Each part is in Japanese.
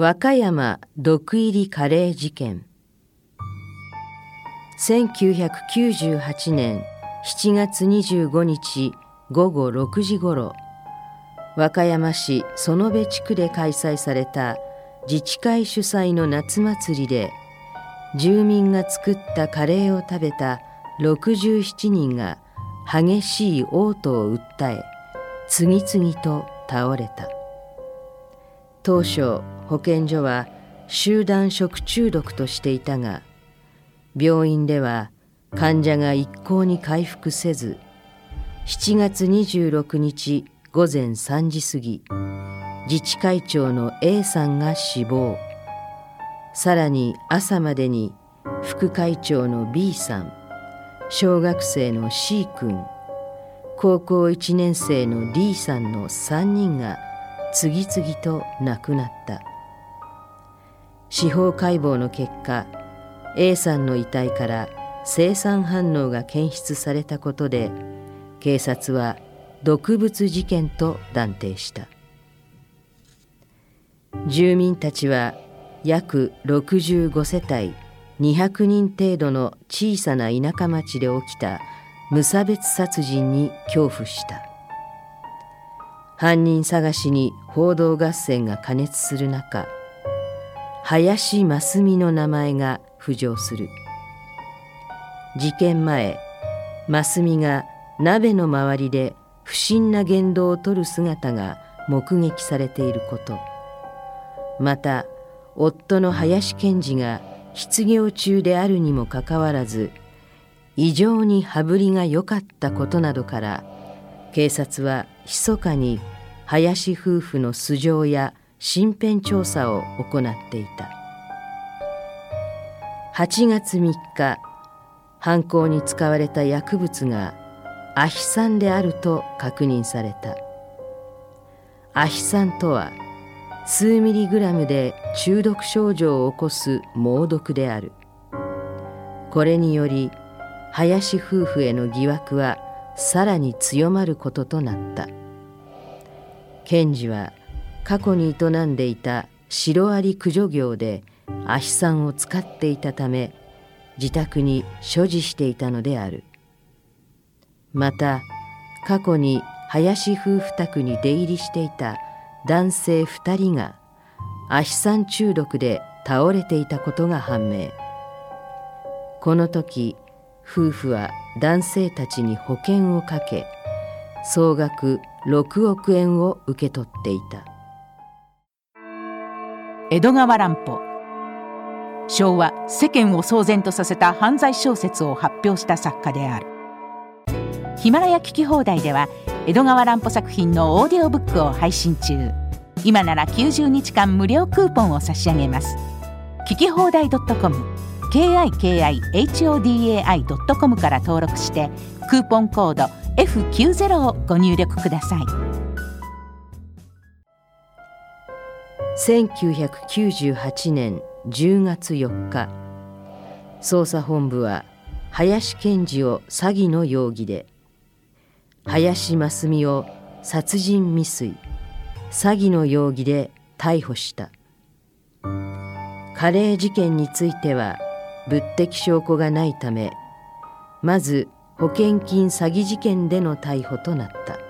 和歌山毒入りカレー事件。1998年7月25日午後6時ごろ和歌山市園部地区で開催された自治会主催の夏祭りで住民が作ったカレーを食べた67人が激しい嘔吐を訴え次々と倒れた。当初保健所は集団食中毒としていたが病院では患者が一向に回復せず7月26日午前3時過ぎ自治会長の A さんが死亡。さらに朝までに副会長の B さん小学生の C 君高校1年生の D さんの3人が次々と亡くなった。司法解剖の結果 A さんの遺体から生産反応が検出されたことで警察は毒物事件と断定した。住民たちは約65世帯200人程度の小さな田舎町で起きた無差別殺人に恐怖した。犯人探しに報道合戦が過熱する中林真澄の名前が浮上する。事件前真澄が鍋の周りで不審な言動をとる姿が目撃されていること。また夫の林賢治が失業中であるにもかかわらず異常に羽振りが良かったことなどから警察は密かに林夫婦の素性や身辺調査を行っていた。8月3日犯行に使われた薬物がアヒ酸であると確認された。アヒ酸とは数ミリグラムで中毒症状を起こす猛毒である。これにより林夫婦への疑惑はさらに強まることとなった。検事は過去に営んでいたシロアリ駆除業でアヒ酸を使っていたため自宅に所持していたのである。また過去に林夫婦宅に出入りしていた男性2人がアヒ酸中毒で倒れていたことが判明。この時夫婦は男性たちに保険をかけ総額6億円を受け取っていた。江戸川乱歩。昭和世間を騒然とさせた犯罪小説を発表した作家である。ヒマラヤ聞き放題では江戸川乱歩作品のオーディオブックを配信中。今なら90日間無料クーポンを差し上げます。聞き放題 .com kikihodai.com から登録してクーポンコード F90 をご入力ください。1998年10月4日捜査本部は林賢治を詐欺の容疑で林真澄を殺人未遂詐欺の容疑で逮捕した。カレー事件については物的証拠がないためまず保険金詐欺事件での逮捕となった。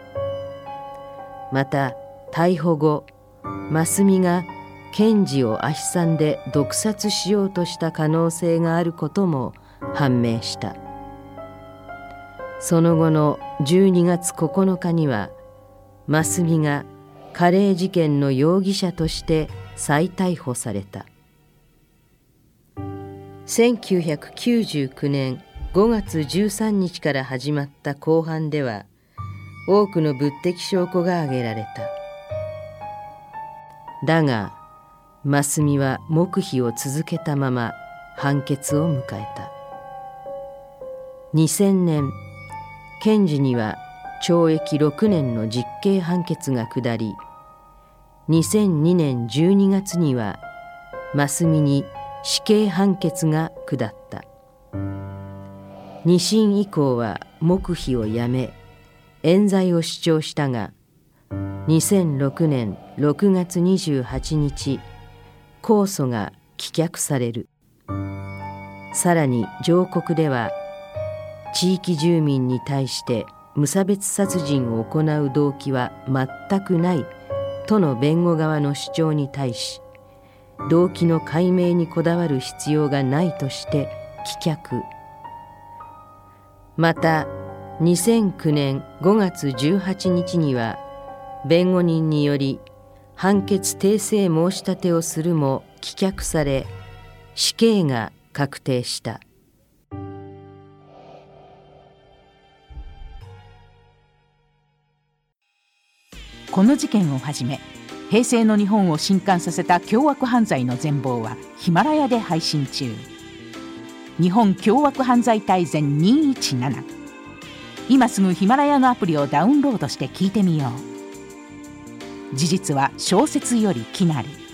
また逮捕後真澄が検事をアヒ酸で毒殺しようとした可能性があることも判明した。その後の12月9日には真澄がカレー事件の容疑者として再逮捕された。1999年5月13日から始まった公判では多くの物的証拠が挙げられた。だが真澄は黙秘を続けたまま判決を迎えた。2000年検事には懲役6年の実刑判決が下り2002年12月には真澄に死刑判決が下った。二審以降は黙秘をやめ冤罪を主張したが2006年6月28日控訴が棄却される。さらに上告では地域住民に対して無差別殺人を行う動機は全くないとの弁護側の主張に対し動機の解明にこだわる必要がないとして棄却。また2009年5月18日には弁護人により判決訂正申し立てをするも棄却され死刑が確定した。この事件をはじめ平成の日本を震撼させた凶悪犯罪の全貌はヒマラヤで配信中。日本凶悪犯罪大全217今すぐヒマラヤのアプリをダウンロードして聞いてみよう。事実は小説よりきなり。